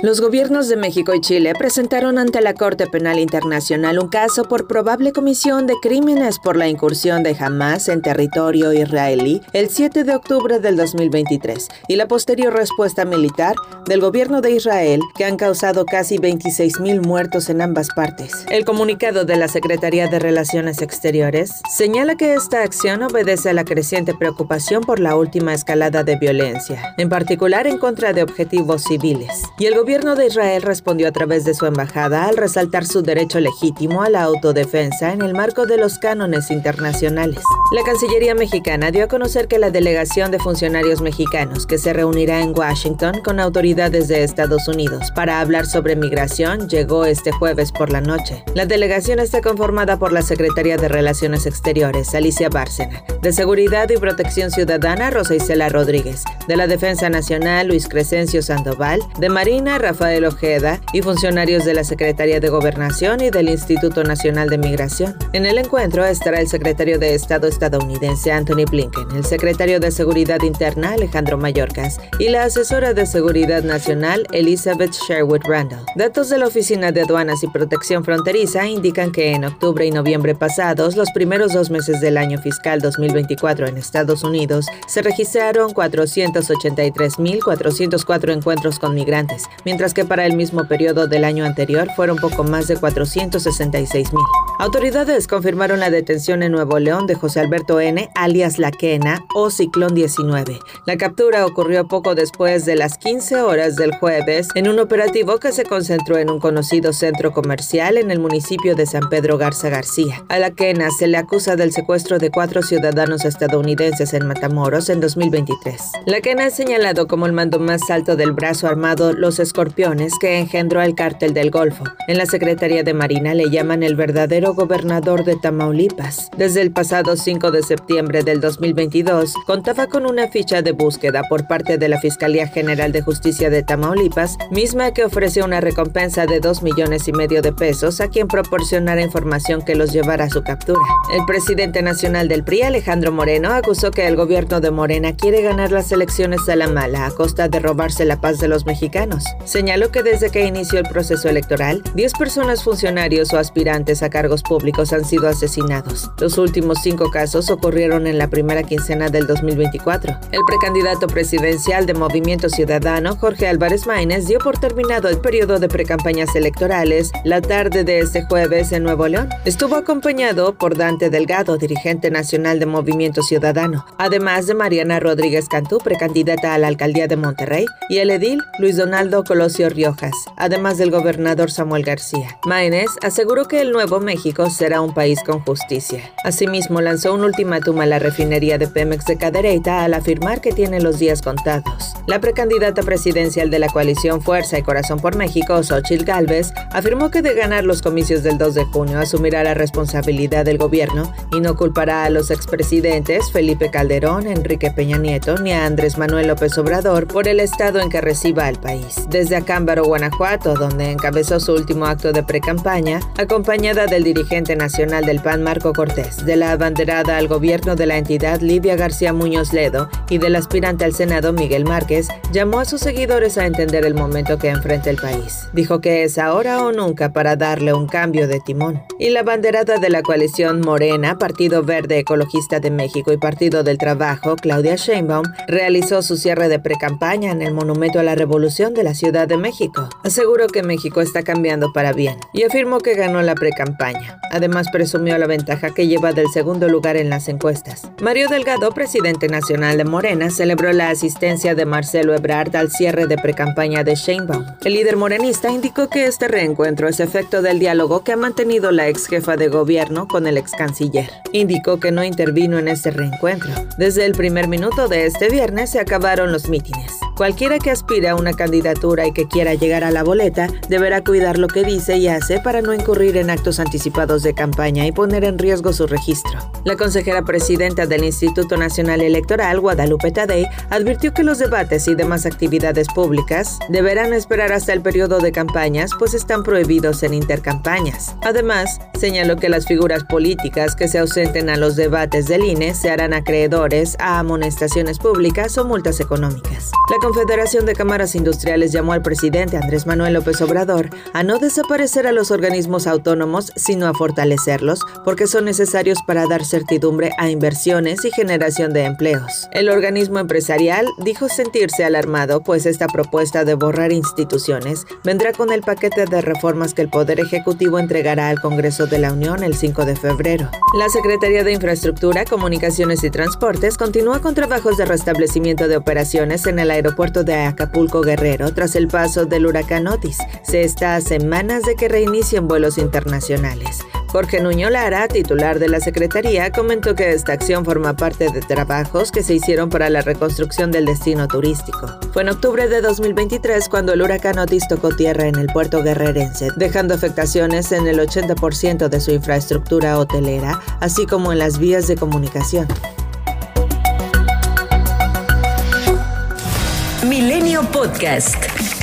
Los gobiernos de México y Chile presentaron ante la Corte Penal Internacional un caso por probable comisión de crímenes por la incursión de Hamas en territorio israelí el 7 de octubre del 2023 y la posterior respuesta militar del gobierno de Israel que han causado casi 26.000 muertos en ambas partes. El comunicado de la Secretaría de Relaciones Exteriores señala que esta acción obedece a la creciente preocupación por la última escalada de violencia, en particular en contra de objetivos civiles. Y el gobierno de Israel respondió a través de su embajada al resaltar su derecho legítimo a la autodefensa en el marco de los cánones internacionales. La Cancillería mexicana dio a conocer que la delegación de funcionarios mexicanos que se reunirá en Washington con autoridades de Estados Unidos para hablar sobre migración llegó este jueves por la noche. La delegación está conformada por la Secretaría de Relaciones Exteriores, Alicia Bárcena, de Seguridad y Protección Ciudadana, Rosa Isela Rodríguez, de la Defensa Nacional, Luis Crescencio Sandoval, de Marina, Rafael Ojeda y funcionarios de la Secretaría de Gobernación y del Instituto Nacional de Migración. En el encuentro estará el secretario de Estado estadounidense Anthony Blinken, el secretario de Seguridad Interna Alejandro Mayorkas y la asesora de Seguridad Nacional Elizabeth Sherwood Randall. Datos de la Oficina de Aduanas y Protección Fronteriza indican que en octubre y noviembre pasados, los primeros dos meses del año fiscal 2024 en Estados Unidos, se registraron 483.404 encuentros con migrantes, mientras que para el mismo periodo del año anterior fueron poco más de 466 mil. Autoridades confirmaron la detención en Nuevo León de José Alberto N., alias La Quena o Ciclón 19. La captura ocurrió poco después de las 15 horas del jueves en un operativo que se concentró en un conocido centro comercial en el municipio de San Pedro Garza García. A La Quena se le acusa del secuestro de cuatro ciudadanos estadounidenses en Matamoros en 2023. La Quena es señalado como el mando más alto del brazo armado Los escorpiones que engendró el cártel del Golfo. En la Secretaría de Marina le llaman el verdadero gobernador de Tamaulipas. Desde el pasado 5 de septiembre del 2022, contaba con una ficha de búsqueda por parte de la Fiscalía General de Justicia de Tamaulipas, misma que ofreció una recompensa de 2 millones y medio de pesos a quien proporcionara información que los llevara a su captura. El presidente nacional del PRI, Alejandro Moreno, acusó que el gobierno de Morena quiere ganar las elecciones a la mala a costa de robarse la paz de los mexicanos. Señaló que desde que inició el proceso electoral, 10 personas funcionarios o aspirantes a cargos públicos han sido asesinados. Los últimos cinco casos ocurrieron en la primera quincena del 2024. El precandidato presidencial de Movimiento Ciudadano, Jorge Álvarez Maínez, dio por terminado el periodo de precampañas electorales la tarde de este jueves en Nuevo León. Estuvo acompañado por Dante Delgado, dirigente nacional de Movimiento Ciudadano, además de Mariana Rodríguez Cantú, precandidata a la alcaldía de Monterrey, y el edil Luis Donaldo Colosio Riojas, además del gobernador Samuel García. Maínez aseguró que el nuevo México será un país con justicia. Asimismo, lanzó un ultimátum a la refinería de Pemex de Cadereyta al afirmar que tiene los días contados. La precandidata presidencial de la coalición Fuerza y Corazón por México, Xochitl Gálvez, afirmó que de ganar los comicios del 2 de junio asumirá la responsabilidad del gobierno y no culpará a los expresidentes Felipe Calderón, Enrique Peña Nieto ni a Andrés Manuel López Obrador por el estado en que reciba al país. Desde Acámbaro, Guanajuato, donde encabezó su último acto de precampaña, acompañada del dirigente nacional del PAN Marco Cortés, de la abanderada al gobierno de la entidad Livia García Muñoz Ledo y del aspirante al Senado Miguel Márquez, llamó a sus seguidores a entender el momento que enfrenta el país. Dijo que es ahora o nunca para darle un cambio de timón. Y la abanderada de la coalición Morena, Partido Verde Ecologista de México y Partido del Trabajo, Claudia Sheinbaum, realizó su cierre de precampaña en el Monumento a la Revolución de la Ciudad de México. Aseguró que México está cambiando para bien y afirmó que ganó la precampaña. Además presumió la ventaja que lleva del segundo lugar en las encuestas. Mario Delgado, presidente nacional de Morena, celebró la asistencia de Marcelo Ebrard al cierre de precampaña de Sheinbaum. El líder morenista indicó que este reencuentro es efecto del diálogo que ha mantenido la ex jefa de gobierno con el ex canciller. Indicó que no intervino en este reencuentro. Desde el primer minuto de este viernes se acabaron los mítines. Cualquiera que aspire a una candidatura y que quiera llegar a la boleta deberá cuidar lo que dice y hace para no incurrir en actos anticipados de campaña y poner en riesgo su registro. La consejera presidenta del Instituto Nacional Electoral, Guadalupe Tadei, advirtió que los debates y demás actividades públicas deberán esperar hasta el periodo de campañas, pues están prohibidos en intercampañas. Además, señaló que las figuras políticas que se ausenten a los debates del INE se harán acreedores a amonestaciones públicas o multas económicas. La Confederación de Cámaras Industriales llamó al presidente Andrés Manuel López Obrador a no desaparecer a los organismos autónomos, sino a fortalecerlos, porque son necesarios para dar certidumbre a inversiones y generación de empleos. El organismo empresarial dijo sentirse alarmado, pues esta propuesta de borrar instituciones vendrá con el paquete de reformas que el Poder Ejecutivo entregará al Congreso de la Unión el 5 de febrero. La Secretaría de Infraestructura, Comunicaciones y Transportes continúa con trabajos de restablecimiento de operaciones en el aeropuerto de Acapulco Guerrero tras el paso del huracán Otis. Se está a semanas de que reinicien vuelos internacionales. Jorge Nuño Lara, titular de la Secretaría, comentó que esta acción forma parte de trabajos que se hicieron para la reconstrucción del destino turístico. Fue en octubre de 2023 cuando el huracán Otis tocó tierra en el puerto guerrerense, dejando afectaciones en el 80% de su infraestructura hotelera, así como en las vías de comunicación. Milenio Podcast.